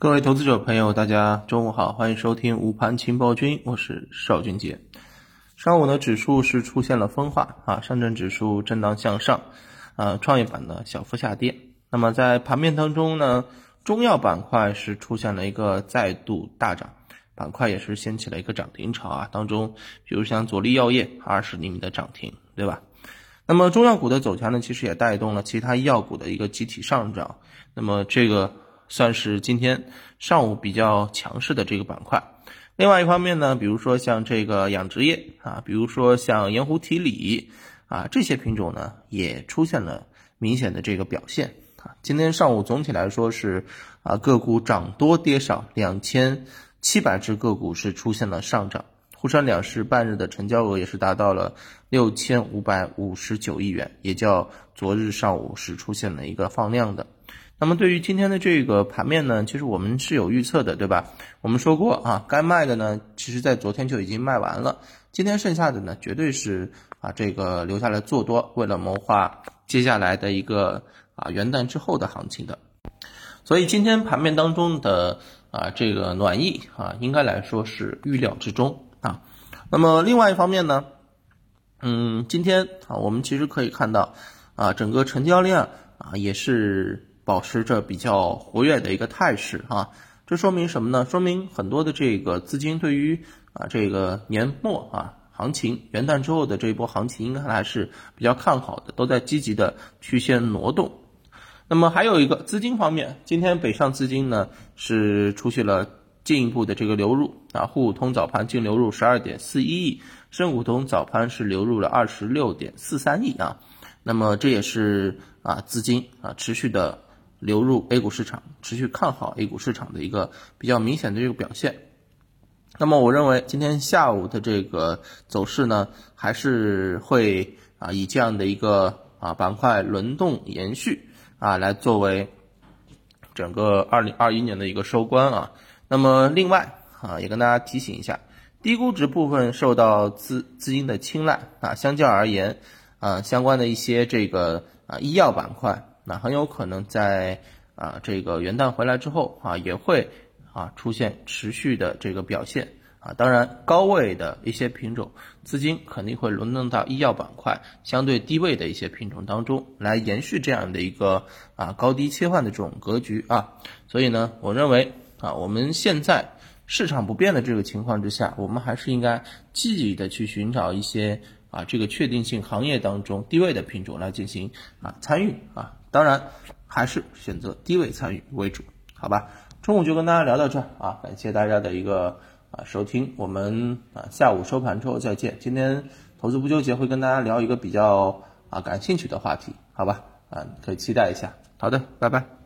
各位投资者朋友，大家中午好，欢迎收听午盘情报君，我是邵俊杰。上午呢，指数是出现了分化啊，上证指数震荡向上，啊，创业板呢小幅下跌。那么在盘面当中呢，中药板块是出现了一个再度大涨，板块也是掀起了一个涨停潮啊。当中，比如像左力药业二十厘米的涨停，对吧？那么中药股的走强呢，其实也带动了其他医药股的一个集体上涨。那么这个。算是今天上午比较强势的这个板块。另外一方面呢，比如说像这个养殖业啊，比如说像盐湖提锂啊，这些品种呢也出现了明显的这个表现啊。今天上午总体来说是啊个股涨多跌少，两千七百只个股是出现了上涨。沪深两市半日的成交额也是达到了六千五百五十九亿元，也较昨日上午是出现了一个放量的。那么对于今天的这个盘面呢，其实我们是有预测的，对吧？我们说过啊，该卖的呢，其实在昨天就已经卖完了，今天剩下的呢，绝对是啊这个留下来做多，为了谋划接下来的一个啊元旦之后的行情的。所以今天盘面当中的啊这个暖意啊，应该来说是预料之中啊。那么另外一方面呢，嗯，今天啊我们其实可以看到啊整个成交量啊也是。保持着比较活跃的一个态势啊，这说明什么呢？说明很多的这个资金对于啊这个年末啊行情元旦之后的这一波行情应该还是比较看好的，都在积极的去先挪动。那么还有一个资金方面，今天北上资金呢是出现了进一步的这个流入啊，沪股通早盘净流入十二点四一亿，深股通早盘是流入了二十六点四三亿啊，那么这也是啊资金啊持续的。流入 A 股市场，持续看好 A 股市场的一个比较明显的这个表现。那么，我认为今天下午的这个走势呢，还是会啊以这样的一个啊板块轮动延续啊来作为整个二零二一年的一个收官啊。那么，另外啊也跟大家提醒一下，低估值部分受到资资金的青睐啊，相较而言啊相关的一些这个啊医药板块。那很有可能在啊这个元旦回来之后啊，也会啊出现持续的这个表现啊。当然，高位的一些品种资金肯定会轮动到医药板块相对低位的一些品种当中来延续这样的一个啊高低切换的这种格局啊。所以呢，我认为啊，我们现在市场不变的这个情况之下，我们还是应该积极的去寻找一些啊这个确定性行业当中低位的品种来进行啊参与啊。当然，还是选择低位参与为主，好吧？中午就跟大家聊到这儿啊，感谢大家的一个啊收听，我们啊下午收盘之后再见。今天投资不纠结会跟大家聊一个比较啊感兴趣的话题，好吧？啊，可以期待一下。好的，拜拜。